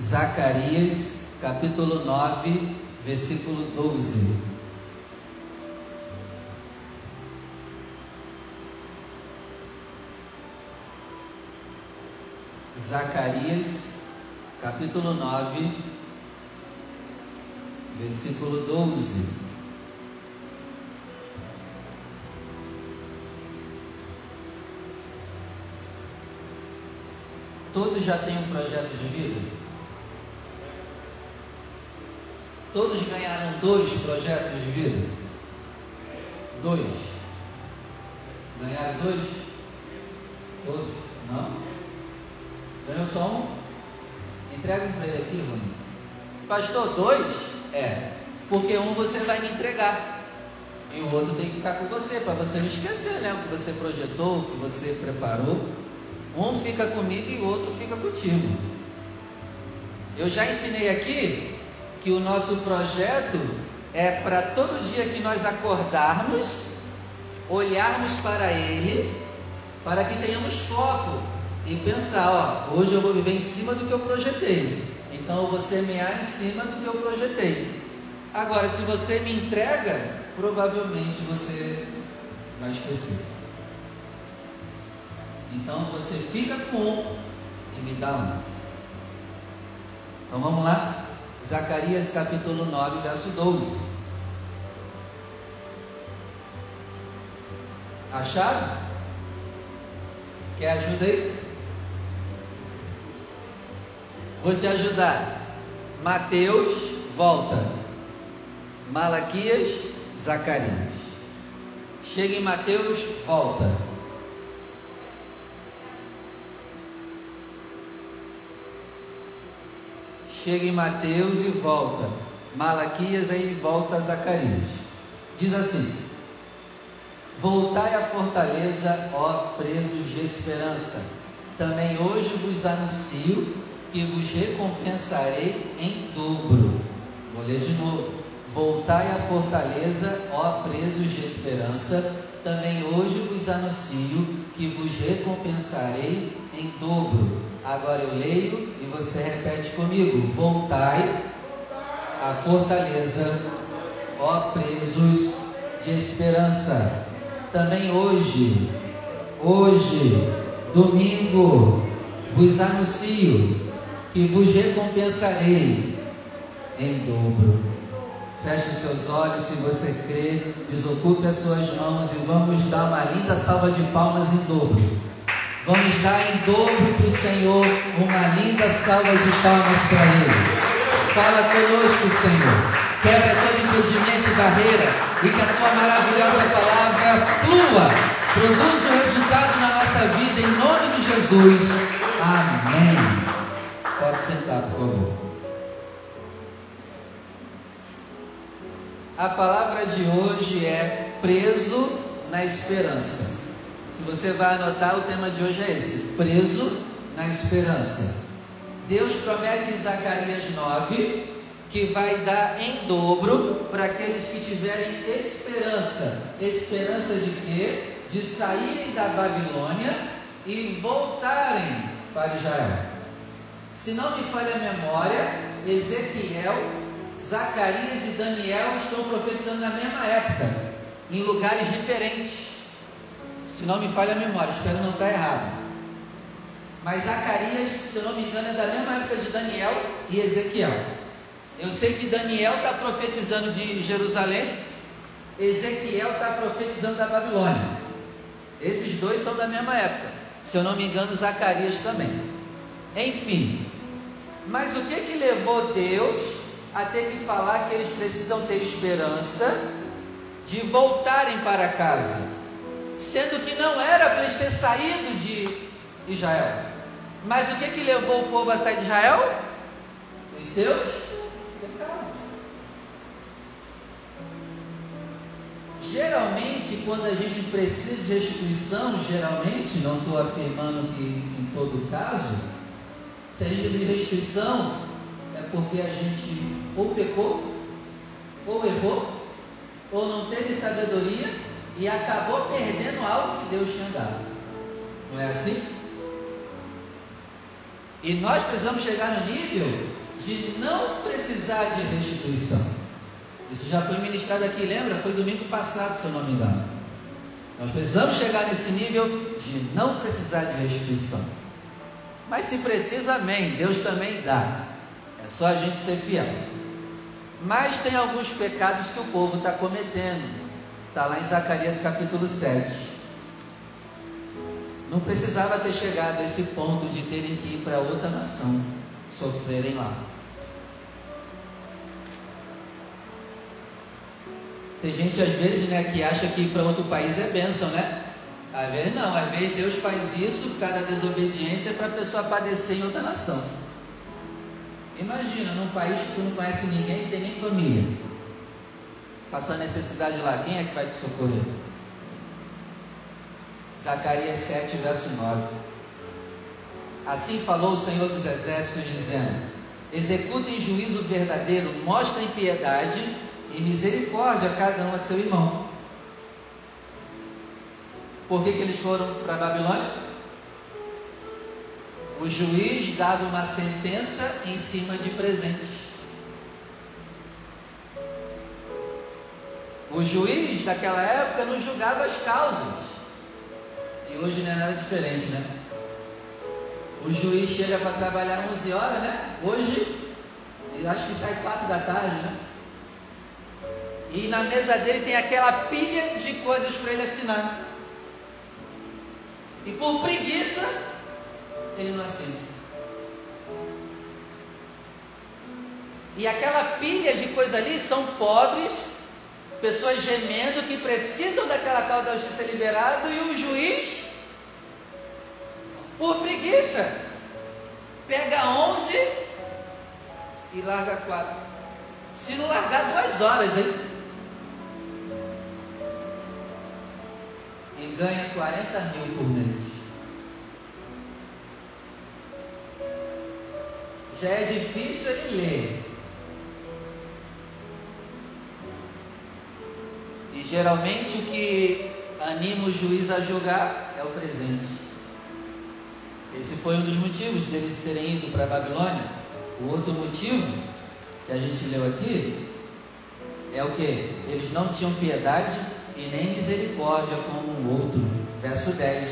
Zacarias, capítulo 9, versículo 12. Zacarias, capítulo 9, versículo 12. Todos já têm um projeto de vida? Todos ganharam dois projetos de vida? Dois. Ganharam dois? Todos? Não? Ganhou só um? Entrega um para ele aqui, Rony. Pastor, dois? É. Porque um você vai me entregar. E o outro tem que ficar com você, para você não esquecer, né? O que você projetou, o que você preparou. Um fica comigo e o outro fica contigo. Eu já ensinei aqui que o nosso projeto é para todo dia que nós acordarmos, olharmos para ele, para que tenhamos foco e pensar, ó, hoje eu vou viver em cima do que eu projetei. Então eu vou semear em cima do que eu projetei. Agora, se você me entrega, provavelmente você vai esquecer. Então você fica com um e me dá um. Então vamos lá? Zacarias capítulo 9, verso 12. Acharam? Quer ajuda aí? Vou te ajudar. Mateus, volta. Malaquias, Zacarias. Chega em Mateus, volta. Chega em Mateus e volta. Malaquias aí volta a Zacarias. Diz assim: Voltai à fortaleza, ó presos de esperança. Também hoje vos anuncio que vos recompensarei em dobro. Vou ler de novo. Voltai à fortaleza, ó presos de esperança. Também hoje vos anuncio que vos recompensarei em dobro. Agora eu leio e você repete comigo: Voltai à fortaleza, ó presos de esperança. Também hoje, hoje, domingo, vos anuncio que vos recompensarei em dobro. Feche seus olhos se você crê, desocupe as suas mãos e vamos dar uma linda salva de palmas em dobro. Vamos dar em dobro para o Senhor uma linda salva de palmas para Ele. Fala conosco, Senhor. Quebra todo impedimento e barreira e que a tua maravilhosa palavra flua, produza o resultado na nossa vida em nome de Jesus. Amém. Pode sentar, por favor. A palavra de hoje é preso na esperança. Se você vai anotar, o tema de hoje é esse: preso na esperança. Deus promete em Zacarias 9 que vai dar em dobro para aqueles que tiverem esperança. Esperança de quê? De saírem da Babilônia e voltarem para Israel. Se não me falha a memória, Ezequiel, Zacarias e Daniel estão profetizando na mesma época, em lugares diferentes. Se não me falha a memória, espero não estar errado. Mas Zacarias, se eu não me engano, é da mesma época de Daniel e Ezequiel. Eu sei que Daniel está profetizando de Jerusalém, Ezequiel está profetizando da Babilônia. Esses dois são da mesma época. Se eu não me engano, Zacarias também. Enfim, mas o que que levou Deus a ter que falar que eles precisam ter esperança de voltarem para casa? Sendo que não era para eles ter saído de Israel. Mas o que que levou o povo a sair de Israel? Os seus pecados. Geralmente, quando a gente precisa de restituição, geralmente, não estou afirmando que em todo caso, se a gente diz restrição, é porque a gente ou pecou, ou errou, ou não teve sabedoria e acabou perdendo algo que Deus tinha dado. Não é assim? E nós precisamos chegar no nível de não precisar de restituição. Isso já foi ministrado aqui, lembra? Foi domingo passado, se eu não me engano. Nós precisamos chegar nesse nível de não precisar de restituição. Mas se precisa, amém. Deus também dá. É só a gente ser fiel. Mas tem alguns pecados que o povo está cometendo. Está lá em Zacarias capítulo 7. Não precisava ter chegado a esse ponto de terem que ir para outra nação, sofrerem lá. Tem gente às vezes né, que acha que ir para outro país é bênção, né? Às vezes não, às vezes Deus faz isso por causa da desobediência para a pessoa padecer em outra nação. Imagina, num país que tu não conhece ninguém, não tem nem família. Passando necessidade lá, quem é que vai te socorrer? Zacarias 7, verso 9. Assim falou o Senhor dos Exércitos, dizendo: Executem juízo verdadeiro, mostrem piedade e misericórdia a cada um a seu irmão. Por que, que eles foram para Babilônia? O juiz dava uma sentença em cima de presentes. O juiz daquela época não julgava as causas. E hoje não é nada diferente, né? O juiz chega para trabalhar 11 horas, né? Hoje, eu acho que sai 4 da tarde, né? E na mesa dele tem aquela pilha de coisas para ele assinar. E por preguiça, ele não assina. E aquela pilha de coisas ali são pobres, pessoas gemendo que precisam daquela causa da justiça liberada e o juiz por preguiça. Pega 11 e larga 4. Se não largar duas horas, hein? E ganha 40 mil por mês. Já é difícil ele ler. E geralmente o que anima o juiz a julgar é o presente. Esse foi um dos motivos deles terem ido para a Babilônia. O outro motivo que a gente leu aqui é o que? Eles não tinham piedade e nem misericórdia como o outro. Verso 10.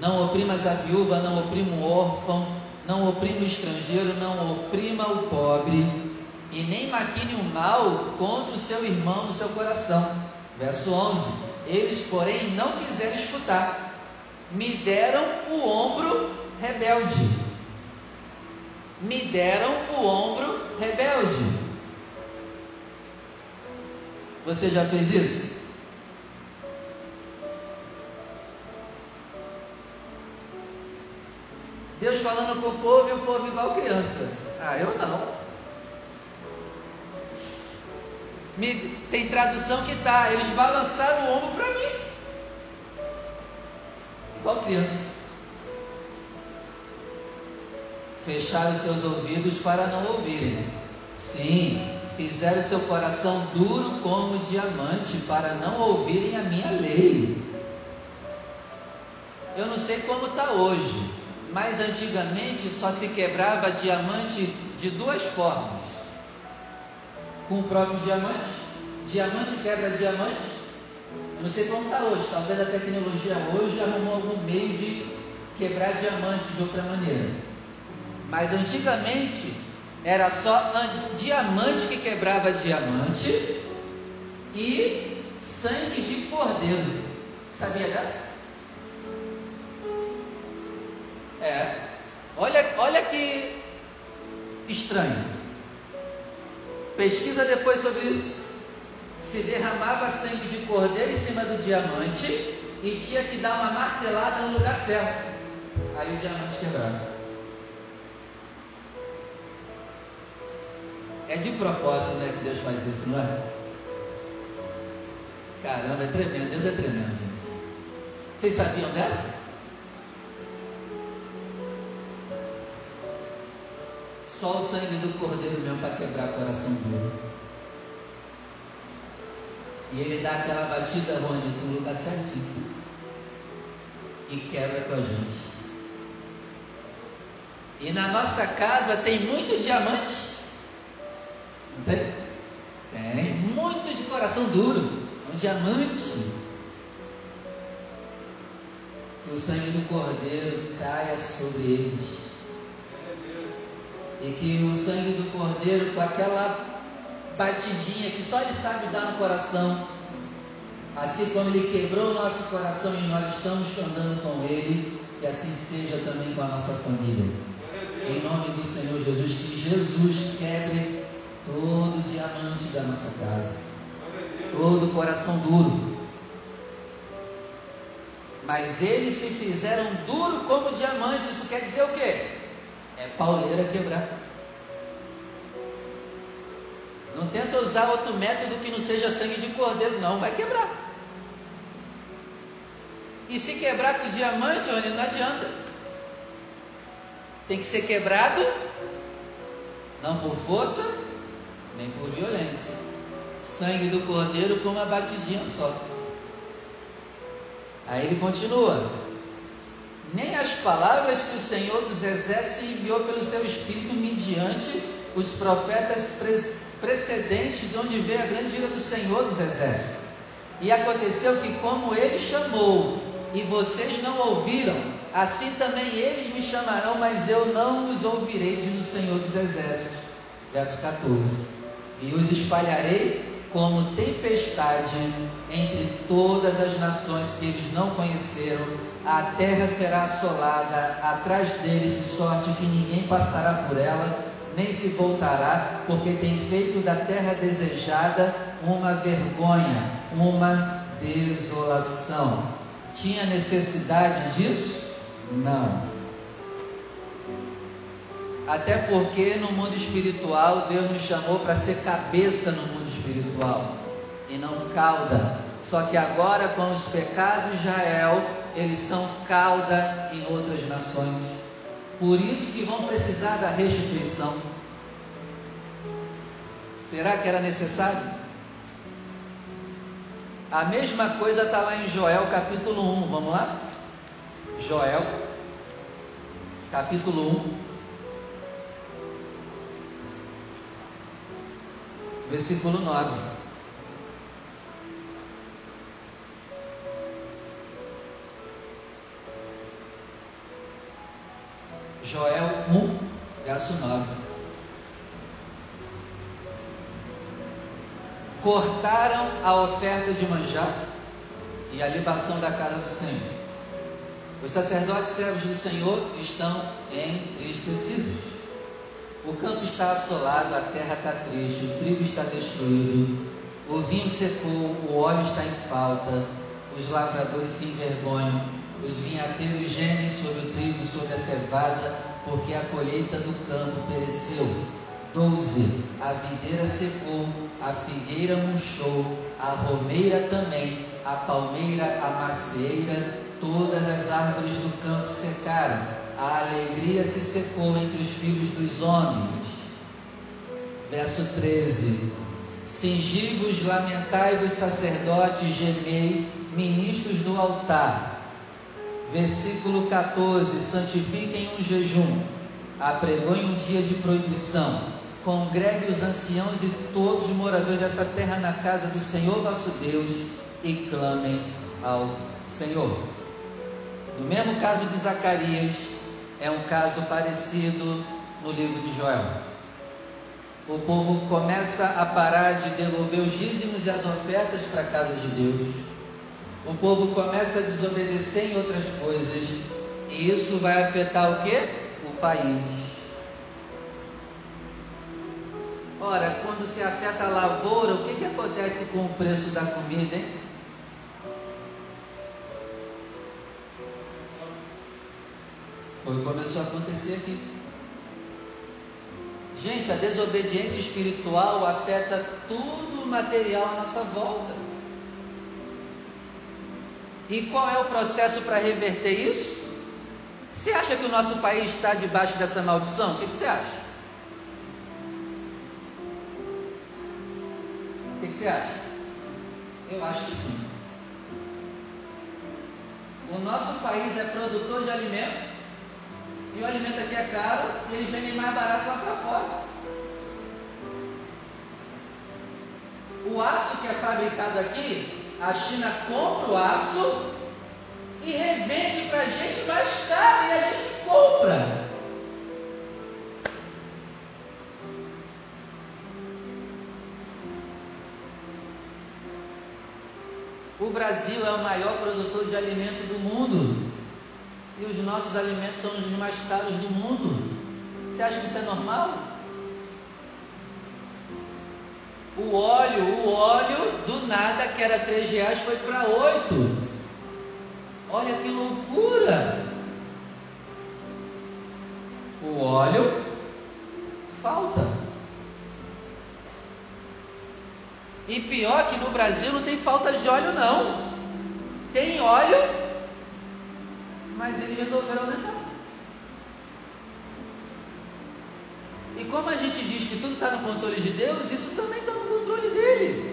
Não oprimas a viúva, não oprima o órfão, não oprima o estrangeiro, não oprima o pobre, e nem maquine o mal contra o seu irmão no seu coração. Verso 11. Eles, porém, não quiseram escutar me deram o ombro rebelde. Me deram o ombro rebelde. Você já fez isso? Deus falando com o povo e o povo igual criança. Ah, eu não. Me, tem tradução que tá, eles balançaram o ombro para mim igual criança. Fecharam seus ouvidos para não ouvirem. Sim, fizeram seu coração duro como diamante para não ouvirem a minha lei. Eu não sei como está hoje, mas antigamente só se quebrava diamante de duas formas: com o próprio diamante, diamante quebra diamante, eu não sei como está hoje, talvez a tecnologia hoje arrumou algum meio de quebrar diamante de outra maneira. Mas antigamente era só diamante que quebrava diamante e sangue de cordeiro. Sabia dessa? É. Olha, olha que estranho. Pesquisa depois sobre isso se derramava sangue de cordeiro em cima do diamante e tinha que dar uma martelada no lugar certo. Aí o diamante quebrava. É de propósito, né, que Deus faz isso, não é? Caramba, é tremendo, Deus é tremendo, gente. Vocês sabiam dessa? Só o sangue do cordeiro mesmo para quebrar coração duro. E ele dá aquela batida, Rony, tu lugar certinho. E quebra com a gente. E na nossa casa tem muito diamante? Não tem? Tem. Muito de coração duro. Um diamante. Que o sangue do Cordeiro caia sobre eles. E que o sangue do Cordeiro, com aquela batidinha que só Ele sabe dar no coração, assim como Ele quebrou o nosso coração e nós estamos andando com Ele, que assim seja também com a nossa família. Em nome do Senhor Jesus, que Jesus quebre todo diamante da nossa casa, todo coração duro. Mas eles se fizeram duro como diamante, isso quer dizer o quê? É pauleira quebrar. Não tenta usar outro método que não seja sangue de cordeiro, não, vai quebrar. E se quebrar com diamante, olha, não adianta. Tem que ser quebrado, não por força, nem por violência. Sangue do cordeiro com uma batidinha só. Aí ele continua: Nem as palavras que o Senhor dos Exércitos enviou pelo seu Espírito mediante os profetas precedentes, de onde veio a grande ira do Senhor dos Exércitos. E aconteceu que, como ele chamou, e vocês não ouviram, assim também eles me chamarão, mas eu não os ouvirei, diz o Senhor dos Exércitos. Verso 14 e os espalharei como tempestade entre todas as nações que eles não conheceram. A terra será assolada atrás deles, de sorte que ninguém passará por ela, nem se voltará, porque tem feito da terra desejada uma vergonha, uma desolação. Tinha necessidade disso? Não. Até porque no mundo espiritual Deus nos chamou para ser cabeça no mundo espiritual e não cauda. Só que agora com os pecados de Israel, eles são cauda em outras nações. Por isso que vão precisar da restituição. Será que era necessário? A mesma coisa está lá em Joel capítulo 1. Vamos lá? Joel capítulo 1. versículo 9. Joel 1, verso 9. Cortaram a oferta de manjar e a libação da casa do Senhor. Os sacerdotes servos do Senhor estão entristecidos. O campo está assolado, a terra está triste, o trigo está destruído, o vinho secou, o óleo está em falta, os lavradores se envergonham, os vinhateiros gemem sobre o trigo e sobre a cevada, porque a colheita do campo pereceu. 12. A videira secou, a figueira murchou, a romeira também, a palmeira, a macieira, todas as árvores do campo secaram a alegria se secou entre os filhos dos homens. Verso 13: Singivos, lamentai-vos, sacerdotes, gemei, ministros do altar. Versículo 14: Santifiquem um jejum, apregoem um dia de proibição, congregue os anciãos e todos os moradores dessa terra na casa do Senhor vosso Deus e clamem ao Senhor. No mesmo caso de Zacarias, é um caso parecido no livro de Joel. O povo começa a parar de devolver os dízimos e as ofertas para a casa de Deus. O povo começa a desobedecer em outras coisas. E isso vai afetar o que? O país. Ora, quando se afeta a lavoura, o que, que acontece com o preço da comida, hein? Foi começou a acontecer aqui. Gente, a desobediência espiritual afeta tudo o material à nossa volta. E qual é o processo para reverter isso? Você acha que o nosso país está debaixo dessa maldição? O que, que você acha? O que, que você acha? Eu acho que sim. O nosso país é produtor de alimentos E o alimento aqui é caro e eles vendem mais barato lá para fora. O aço que é fabricado aqui, a China compra o aço e revende para a gente mais caro e a gente compra. O Brasil é o maior produtor de alimento do mundo. E os nossos alimentos são os mais caros do mundo. Você acha que isso é normal? O óleo, o óleo, do nada, que era 3 reais, foi para 8. Olha que loucura! O óleo falta. E pior que no Brasil não tem falta de óleo não. Tem óleo, mas eles resolveram aumentar. E como a gente diz que tudo está no controle de Deus, isso também dele.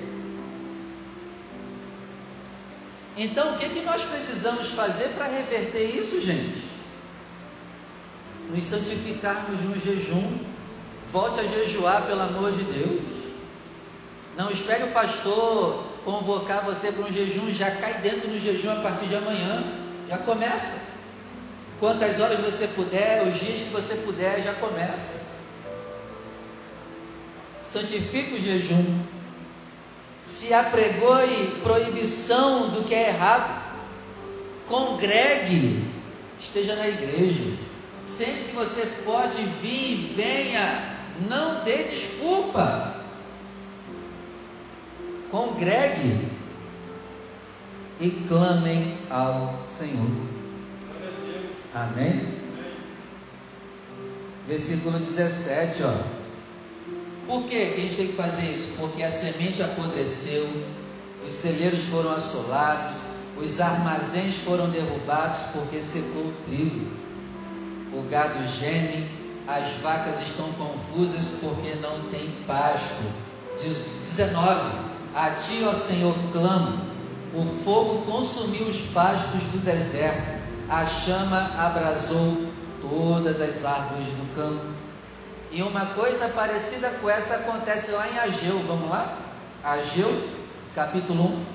Então, o que, que nós precisamos fazer para reverter isso, gente? Nos santificarmos no jejum. Volte a jejuar, pelo amor de Deus. Não espere o pastor convocar você para um jejum, já cai dentro do jejum a partir de amanhã. Já começa. Quantas horas você puder, os dias que você puder, já começa. Santifica o jejum se apregoe proibição do que é errado, congregue, esteja na igreja. Sempre que você pode vir, venha, não dê desculpa. Congregue e clamem ao Senhor. Amém? Versículo 17, ó. Por que a gente tem que fazer isso? Porque a semente apodreceu, os celeiros foram assolados, os armazéns foram derrubados porque secou o trigo. O gado geme, as vacas estão confusas porque não tem pasto. 19. A ti, ó Senhor, clamo. O fogo consumiu os pastos do deserto, a chama abrasou todas as árvores do campo. E uma coisa parecida com essa acontece lá em Ageu. Vamos lá? Ageu, capítulo 1.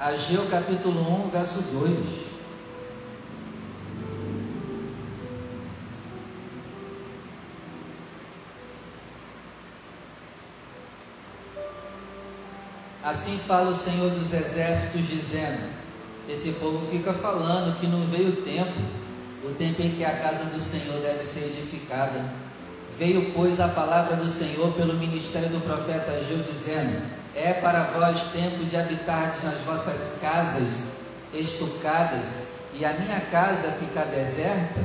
Ageu capítulo 1, verso 2. Assim fala o Senhor dos Exércitos, dizendo: Esse povo fica falando que não veio o tempo, o tempo em que a casa do Senhor deve ser edificada. Veio, pois, a palavra do Senhor pelo ministério do profeta Ageu, dizendo: É para vós tempo de habitar nas vossas casas estucadas, e a minha casa ficar deserta?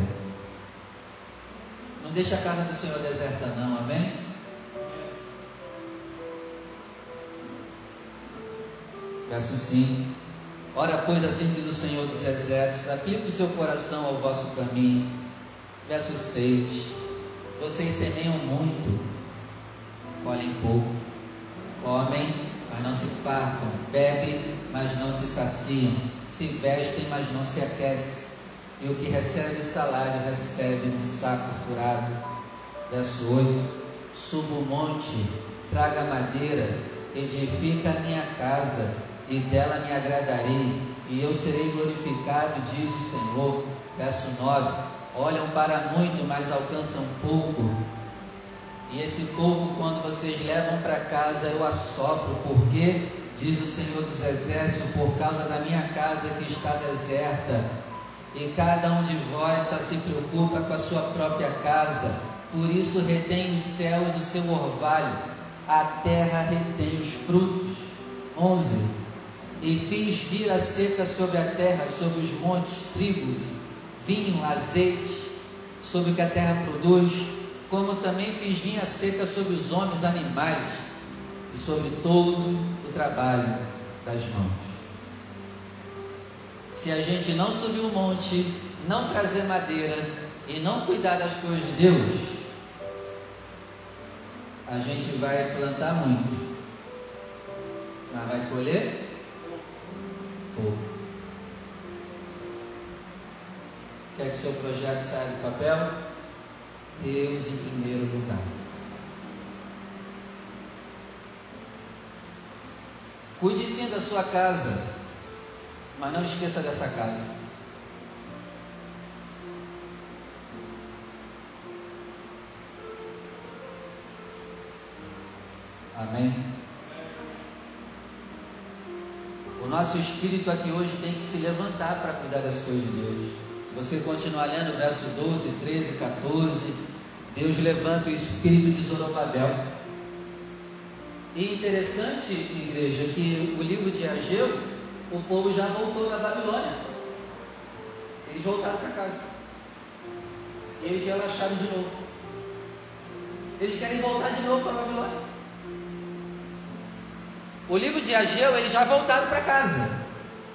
Não deixa a casa do Senhor deserta, não, amém? Verso 5. Ora, pois assim diz o Senhor dos Exércitos: aplique o seu coração ao vosso caminho. Verso 6. Vocês semeiam muito, colhem pouco, comem, mas não se fartam, bebem, mas não se saciam, se vestem, mas não se aquecem. E o que recebe salário recebe um saco furado. Verso 8: Suba o monte, traga madeira, edifica a minha casa e dela me agradarei, e eu serei glorificado, diz o Senhor. Verso 9: Olham para muito, mas alcançam pouco. E esse pouco, quando vocês levam para casa, eu assopro, porque, diz o Senhor dos Exércitos, por causa da minha casa que está deserta, e cada um de vós só se preocupa com a sua própria casa, por isso retém os céus o seu orvalho, a terra retém os frutos. 11 e fiz vir a seca sobre a terra, sobre os montes, trigos, vinho, azeite, sobre o que a terra produz, como também fiz vir a seca sobre os homens, animais e sobre todo o trabalho das mãos. Se a gente não subir o monte, não trazer madeira e não cuidar das coisas de Deus, a gente vai plantar muito, Mas vai colher Quer que seu projeto saia do papel? Deus em primeiro lugar. Cuide sim da sua casa, mas não esqueça dessa casa. Amém? O espírito aqui hoje tem que se levantar para cuidar das coisas de Deus. Se você continuar lendo verso 12, 13, 14, Deus levanta o espírito de Zorobabel. E interessante, igreja, que o livro de Ageu, o povo já voltou da Babilônia. Eles voltaram para casa. Eles relaxaram de novo. Eles querem voltar de novo para a Babilônia. O livro de Ageu, eles já voltaram para casa.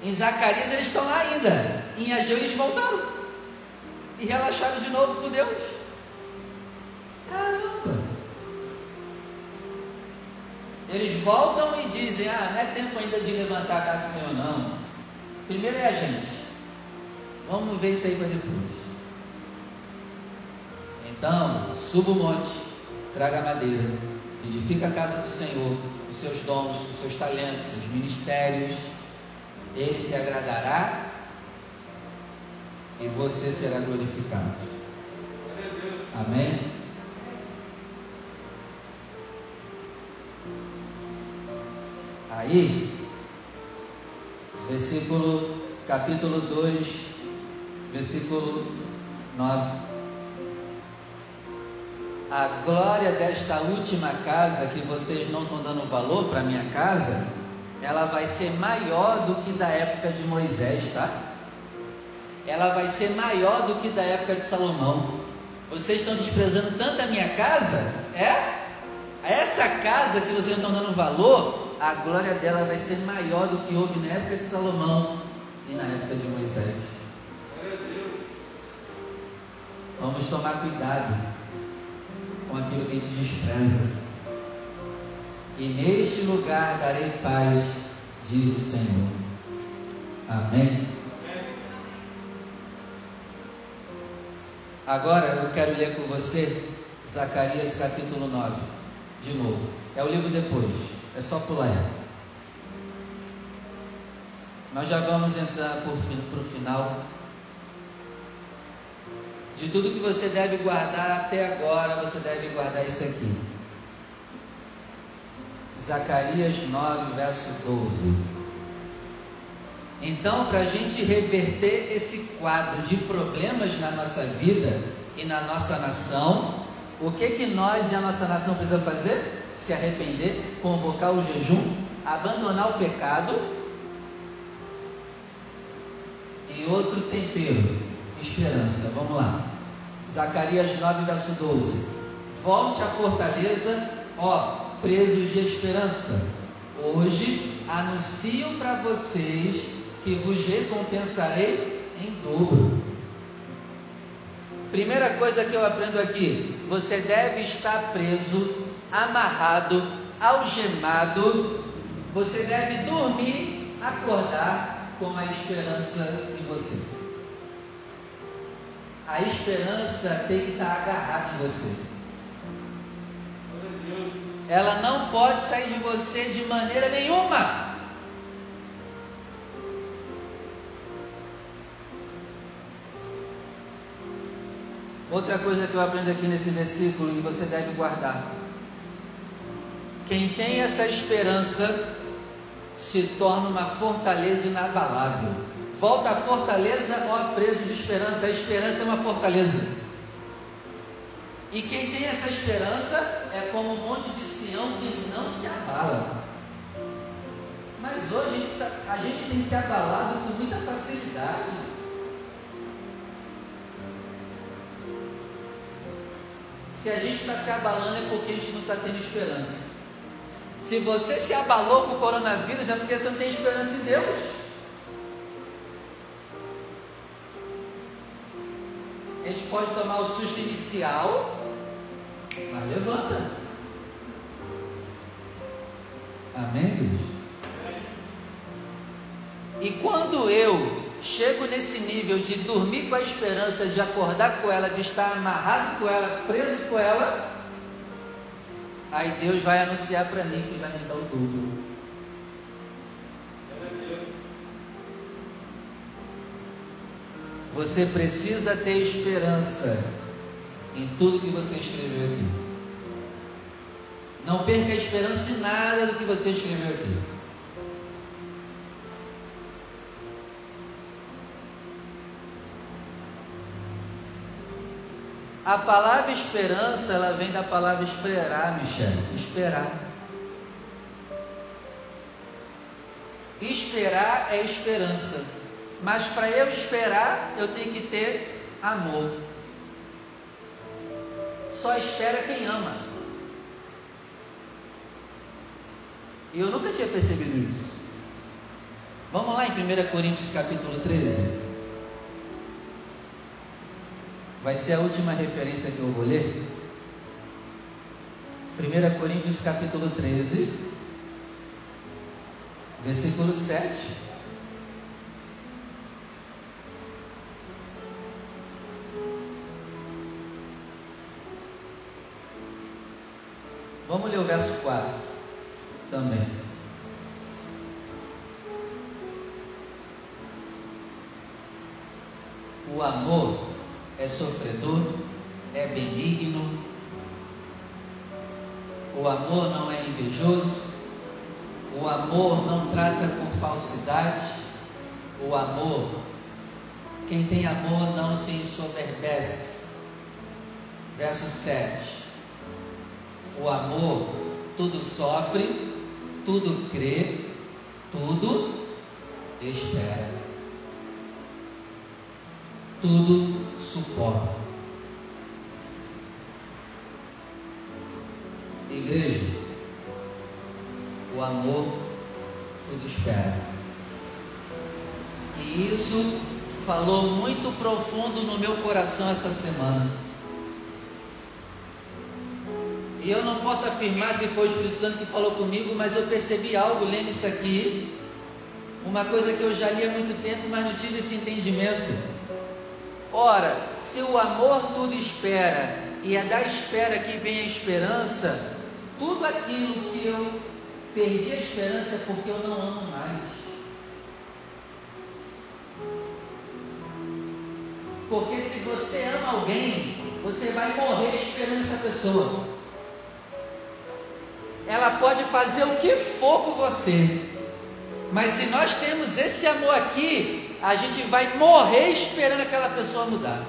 Em Zacarias, eles estão lá ainda. Em Ageu, eles voltaram. E relaxaram de novo com Deus. Caramba! Eles voltam e dizem: Ah, não é tempo ainda de levantar a casa do Senhor, não. Primeiro é a gente. Vamos ver isso aí para depois. Então, suba o monte, traga madeira, edifica a casa do Senhor, os seus dons, os seus talentos, os seus ministérios. Ele se agradará e você será glorificado. Amém? Aí, versículo, capítulo 2, versículo 9. A glória desta última casa que vocês não estão dando valor para minha casa, ela vai ser maior do que da época de Moisés, tá? Ela vai ser maior do que da época de Salomão. Vocês estão desprezando tanto a minha casa? É? Essa casa que vocês não estão dando valor, a glória dela vai ser maior do que houve na época de Salomão e na época de Moisés. Vamos tomar cuidado com aquilo que a gente despreza. E neste lugar darei paz, diz o Senhor. Amém. Agora eu quero ler com você Zacarias capítulo 9, de novo. É o livro depois. É só pular. Nós já vamos entrar para o final. De tudo que você deve guardar até agora, você deve guardar isso aqui. Zacarias 9, verso 12. Então, para a gente reverter esse quadro de problemas na nossa vida e na nossa nação, o que que nós e a nossa nação precisa fazer? se arrepender, convocar o jejum, abandonar o pecado e outro tempero, esperança. Vamos lá. Zacarias 9, verso 12. Volte à fortaleza, ó, presos de esperança. Hoje anuncio para vocês que vos recompensarei em dobro. Primeira coisa que eu aprendo aqui: você deve estar preso amarrado, algemado, você deve dormir, acordar com a esperança em você. A esperança tem que estar agarrada em você. Ela não pode sair de você de maneira nenhuma. Outra coisa que eu aprendo aqui nesse versículo e você deve guardar quem tem essa esperança se torna uma fortaleza inabalável. Volta à fortaleza, ó preso de esperança. A esperança é uma fortaleza. E quem tem essa esperança é como um monte de Sião que não se abala. Mas hoje a gente, a gente tem se abalado com muita facilidade. Se a gente está se abalando é porque a gente não está tendo esperança. Se você se abalou com o coronavírus, é porque você não tem esperança em Deus. A gente pode tomar o susto inicial, mas levanta. Amém, Deus? E quando eu chego nesse nível de dormir com a esperança de acordar com ela, de estar amarrado com ela, preso com ela, aí Deus vai anunciar para mim que vai me dar o dobro. Você precisa ter esperança em tudo que você escreveu aqui. Não perca a esperança em nada do que você escreveu aqui. A palavra esperança, ela vem da palavra esperar, Michel. Esperar. Esperar é esperança. Mas para eu esperar, eu tenho que ter amor. Só espera quem ama. E eu nunca tinha percebido isso. Vamos lá em 1 Coríntios capítulo 13. Vai ser a última referência que eu vou ler. 1 Coríntios capítulo 13, versículo 7. Vamos ler o verso 4 também. O amor é sofredor, é benigno. O amor não é invejoso. O amor não trata com falsidade. O amor, quem tem amor não se ensoberbece. Verso 7. O amor tudo sofre, tudo crê, tudo espera. Tudo suporta. Igreja, o amor tudo espera. E isso falou muito profundo no meu coração essa semana. E eu não posso afirmar se foi o Espírito Santo que falou comigo, mas eu percebi algo lendo isso aqui. Uma coisa que eu já li há muito tempo, mas não tive esse entendimento. Ora, se o amor tudo espera, e é da espera que vem a esperança, tudo aquilo que eu perdi a esperança é porque eu não amo mais. Porque se você ama alguém, você vai morrer esperando essa pessoa. Ela pode fazer o que for por você, mas se nós temos esse amor aqui, a gente vai morrer esperando aquela pessoa mudar.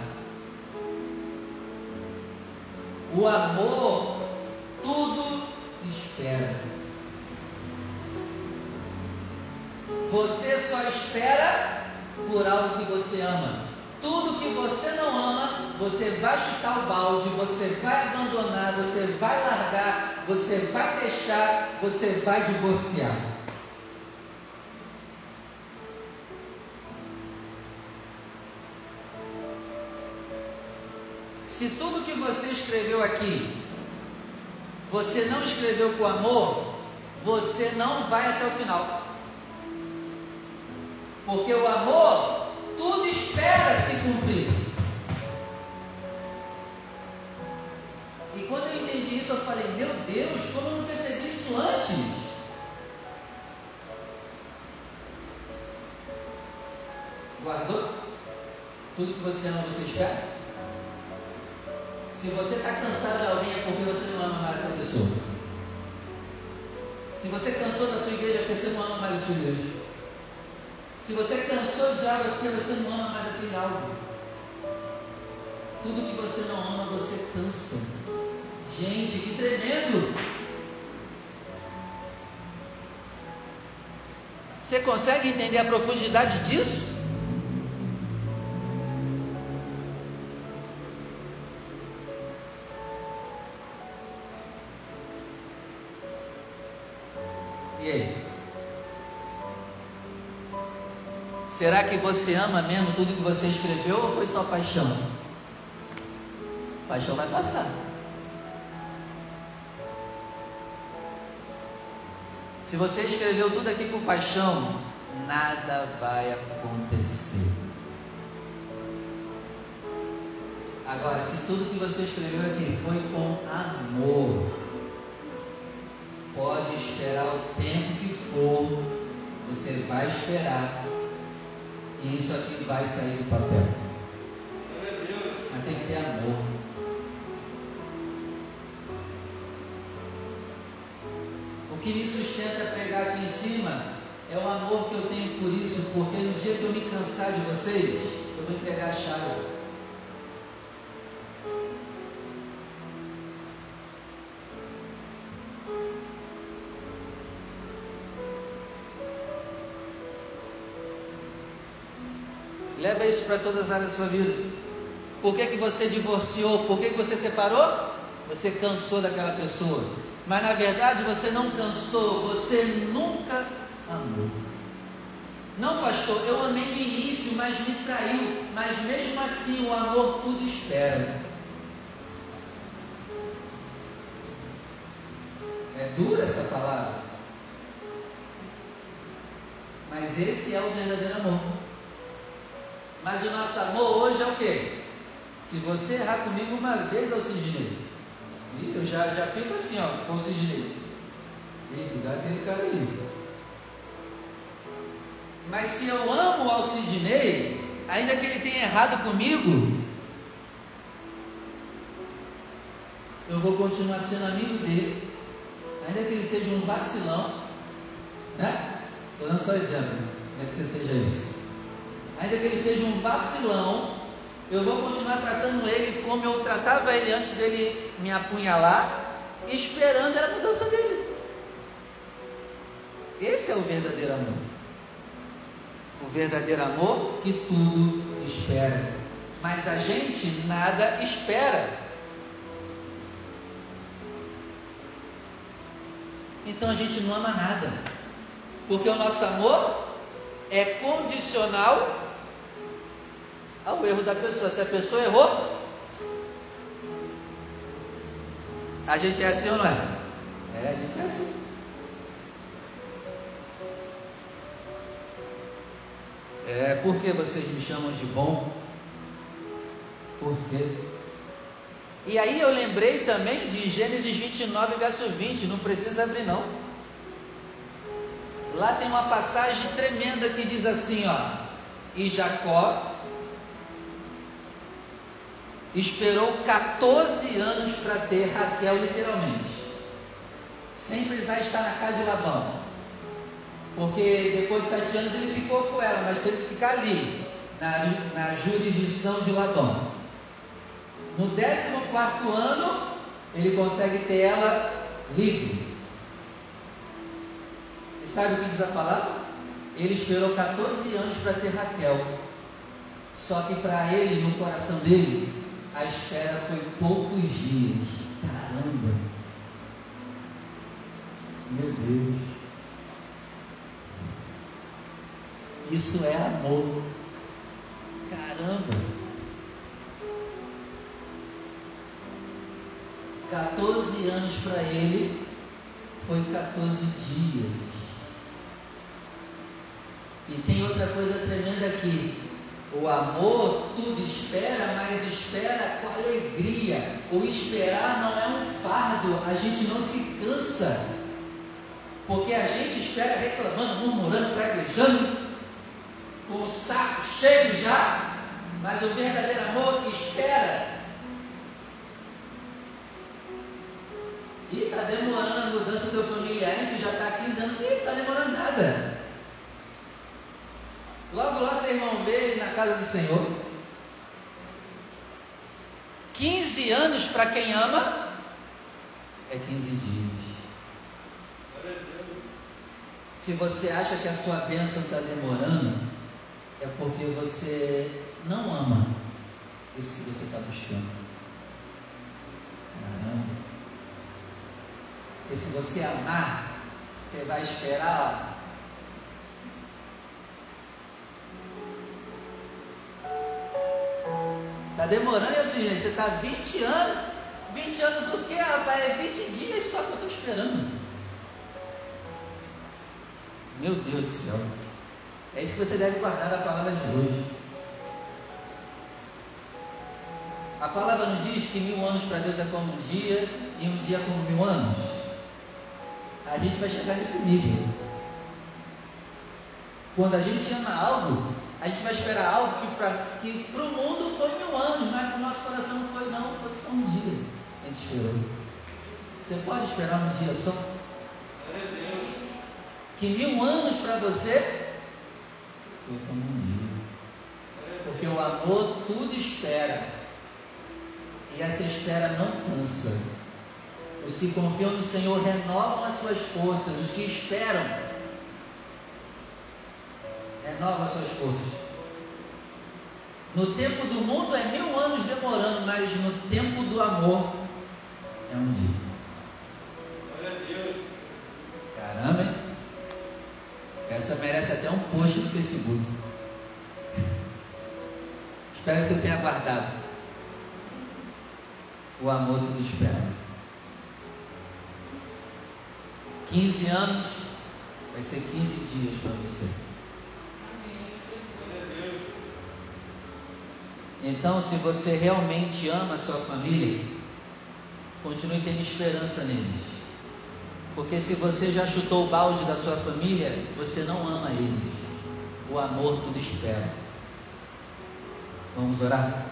O amor tudo espera. Você só espera por algo que você ama. Tudo que você não ama, você vai chutar o balde, você vai abandonar, você vai largar, você vai deixar, você vai divorciar. Se tudo que você escreveu aqui, você não escreveu com amor, você não vai até o final. Porque o amor, tudo espera se cumprir. E quando eu entendi isso, eu falei: Meu Deus, como eu não percebi isso antes? Guardou? Tudo que você ama, você espera? Se você está cansado de alguém é porque você não ama mais essa pessoa. Se você cansou da sua igreja é porque você não ama mais a sua igreja. Se você cansou de algo porque você não ama mais aquele algo. Tudo que você não ama, você cansa. Gente, que tremendo! Você consegue entender a profundidade disso? Que você ama mesmo tudo que você escreveu ou foi só paixão? Paixão vai passar. Se você escreveu tudo aqui com paixão, nada vai acontecer. Agora, se tudo que você escreveu aqui foi com amor, pode esperar o tempo que for, você vai esperar, e isso aqui vai sair do papel. Mas tem que ter amor. O que me sustenta a pregar aqui em cima é o amor que eu tenho por isso, porque no dia que eu me cansar de vocês, eu vou entregar a chave. Leva isso para todas as áreas da sua vida. Por que, que você divorciou? Por que, que você separou? Você cansou daquela pessoa. Mas na verdade você não cansou, você nunca amou. Não, pastor, eu amei no início, mas me traiu. Mas mesmo assim o amor tudo espera. É dura essa palavra. Mas esse é o verdadeiro amor. Mas o nosso amor hoje é o quê? Se você errar comigo uma vez, Alcidinei, e eu já, já fico assim, ó, com o Sidney. E cuidado aquele cara aí. Mas se eu amo o Alcidinei, ainda que ele tenha errado comigo, eu vou continuar sendo amigo dele, ainda que ele seja um vacilão, né? Estou dando só exemplo, não é que você seja isso ainda que ele seja um vacilão, eu vou continuar tratando ele como eu tratava ele antes dele me apunhalar, esperando a mudança dele. Esse é o verdadeiro amor. O verdadeiro amor que tudo espera. Mas a gente nada espera. Então a gente não ama nada. Porque o nosso amor é condicional ao erro da pessoa. Se a pessoa errou, a gente é assim ou não é? É, a gente é assim. É, por que vocês me chamam de bom? Por quê? E aí eu lembrei também de Gênesis 29, verso 20, não precisa abrir não. Lá tem uma passagem tremenda que diz assim, ó: E Jacó esperou 14 anos para ter Raquel, literalmente, sem precisar estar na casa de Labão, porque depois de sete anos ele ficou com ela, mas teve que ficar ali, na, na jurisdição de Labão. No 14 ano, ele consegue ter ela livre. E sabe o que diz a palavra? Ele esperou 14 anos para ter Raquel. Só que para ele, no coração dele, a espera foi poucos dias. Caramba! Meu Deus! Isso é amor. Caramba! 14 anos para ele foi 14 dias. E tem outra coisa tremenda aqui. O amor tudo espera, mas espera com alegria. O esperar não é um fardo, a gente não se cansa. Porque a gente espera reclamando, murmurando, praguejando, com o saco cheio já, mas o verdadeiro amor espera. E está demorando a mudança do teu familiar, que já está há 15 anos, e está demorando nada. Logo lá vocês vão ver ele na casa do Senhor. 15 anos para quem ama é 15 dias. Se você acha que a sua bênção está demorando, é porque você não ama isso que você está buscando. Caramba. Porque se você amar, você vai esperar Está demorando, é assim, gente, você está 20 anos. 20 anos o quê, rapaz? É 20 dias só que eu estou esperando. Meu Deus do céu. É isso que você deve guardar da palavra de hoje. A palavra nos diz que mil anos para Deus é como um dia e um dia como mil anos. A gente vai chegar nesse nível. Quando a gente ama algo, a gente vai esperar algo que para que o mundo foi mil anos, mas para o nosso coração não foi não, foi só um dia. A gente esperou. Você pode esperar um dia só? Que mil anos para você foi como um dia. Porque o amor tudo espera. E essa espera não cansa. Os que confiam no Senhor renovam as suas forças. Os que esperam as suas forças. No tempo do mundo é mil anos demorando, mas no tempo do amor é um dia. Glória a Deus. Caramba, hein? Essa merece até um post no Facebook. Espero que você tenha guardado. O amor tudo espera. 15 anos vai ser 15 dias para você. Então, se você realmente ama a sua família, continue tendo esperança neles. Porque se você já chutou o balde da sua família, você não ama eles. O amor tudo espera. Vamos orar?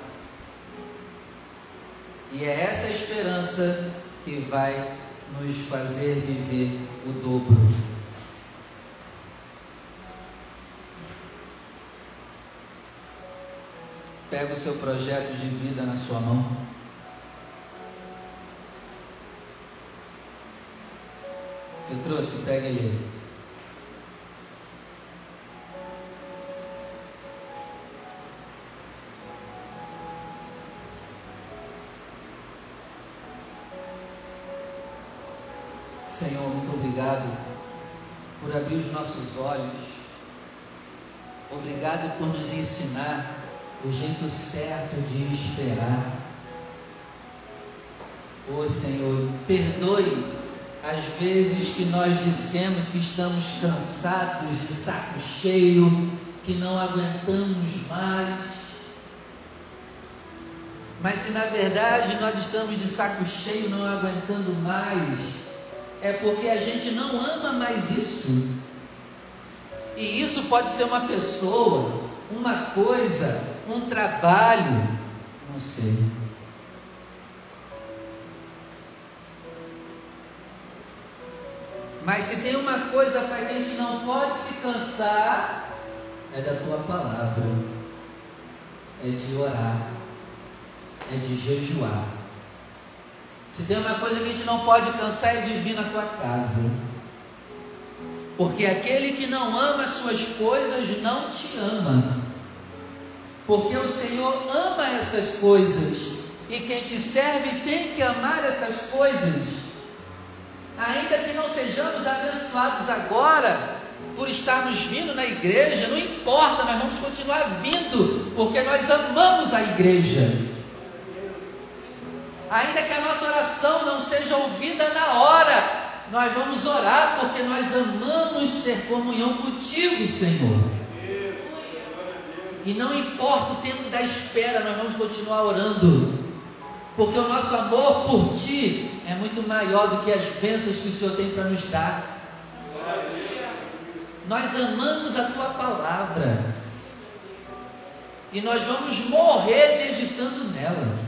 E é essa esperança que vai nos fazer viver o dobro. Pega o seu projeto de vida na sua mão. Você trouxe? Pega ele. Senhor, muito obrigado por abrir os nossos olhos. Obrigado por nos ensinar o jeito certo de esperar. Ô oh, Senhor, perdoe as vezes que nós dissemos que estamos cansados, de saco cheio, que não aguentamos mais. Mas se na verdade nós estamos de saco cheio, não aguentando mais, é porque a gente não ama mais isso. E isso pode ser uma pessoa, uma coisa, um trabalho, não sei. Mas se tem uma coisa para que a gente não pode se cansar, é da tua palavra, é de orar, é de jejuar. Se tem uma coisa que a gente não pode cansar, é de vir na tua casa. Porque aquele que não ama as suas coisas não te ama. Porque o Senhor ama essas coisas. E quem te serve tem que amar essas coisas ainda que não sejamos abençoados agora, por estarmos vindo na igreja, não importa, nós vamos continuar vindo, porque nós amamos a igreja. Ainda que a nossa oração não seja ouvida na hora, nós vamos orar, porque nós amamos ter comunhão contigo, Senhor. E não importa o tempo da espera, nós vamos continuar orando, porque o nosso amor por Ti é muito maior do que as bênçãos que o Senhor tem para nos dar. Nós amamos a Tua palavra e nós vamos morrer meditando nela.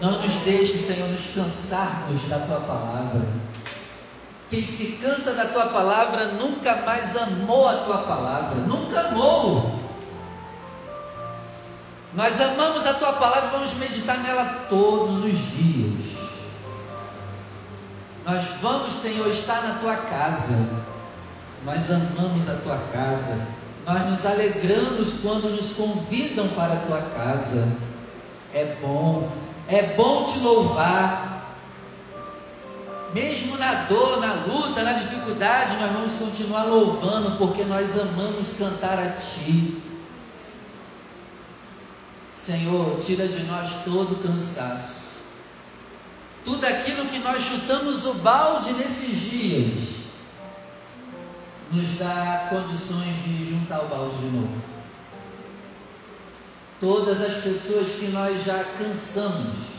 Não nos deixe, Senhor, nos cansarmos da Tua palavra. Quem se cansa da Tua palavra nunca mais amou a Tua palavra, nunca amou. Nós amamos a tua palavra e vamos meditar nela todos os dias. Nós vamos, Senhor, estar na tua casa. Nós amamos a tua casa. Nós nos alegramos quando nos convidam para a tua casa. É bom, é bom te louvar. Mesmo na dor, na luta, na dificuldade, nós vamos continuar louvando, porque nós amamos cantar a Ti. Senhor, tira de nós todo cansaço. Tudo aquilo que nós chutamos o balde nesses dias, nos dá condições de juntar o balde de novo. Todas as pessoas que nós já cansamos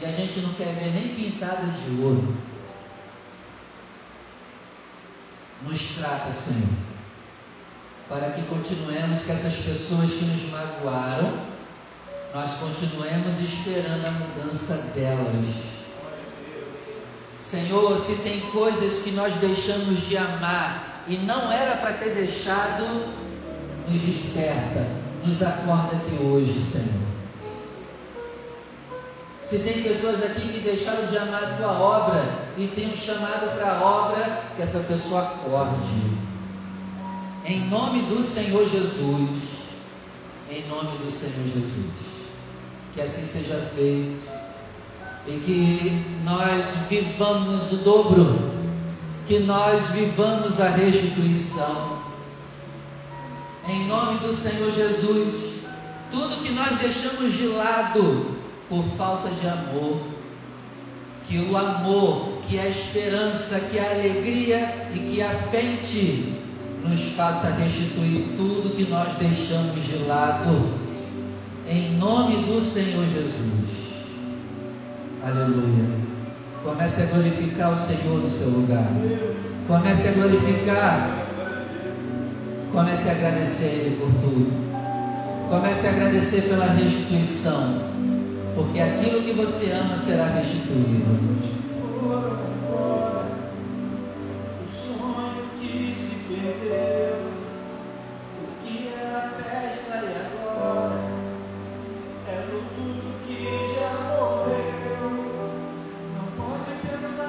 e a gente não quer ver nem pintadas de ouro, nos trata, Senhor, para que continuemos que essas pessoas que nos magoaram, nós continuemos esperando a mudança delas Senhor, se tem coisas que nós deixamos de amar e não era para ter deixado, nos desperta, nos acorda aqui hoje, Senhor. Se tem pessoas aqui que deixaram de amar a tua obra e tem um chamado para a obra, que essa pessoa acorde. Em nome do Senhor Jesus. Em nome do Senhor Jesus. Que assim seja feito e que nós vivamos o dobro, que nós vivamos a restituição. Em nome do Senhor Jesus, tudo que nós deixamos de lado por falta de amor, que o amor, que a esperança, que a alegria e que a frente nos faça restituir tudo que nós deixamos de lado. Em nome do Senhor Jesus. Aleluia. Comece a glorificar o Senhor no seu lugar. Comece a glorificar. Comece a agradecer Ele por tudo. Comece a agradecer pela restituição. Porque aquilo que você ama será restituído.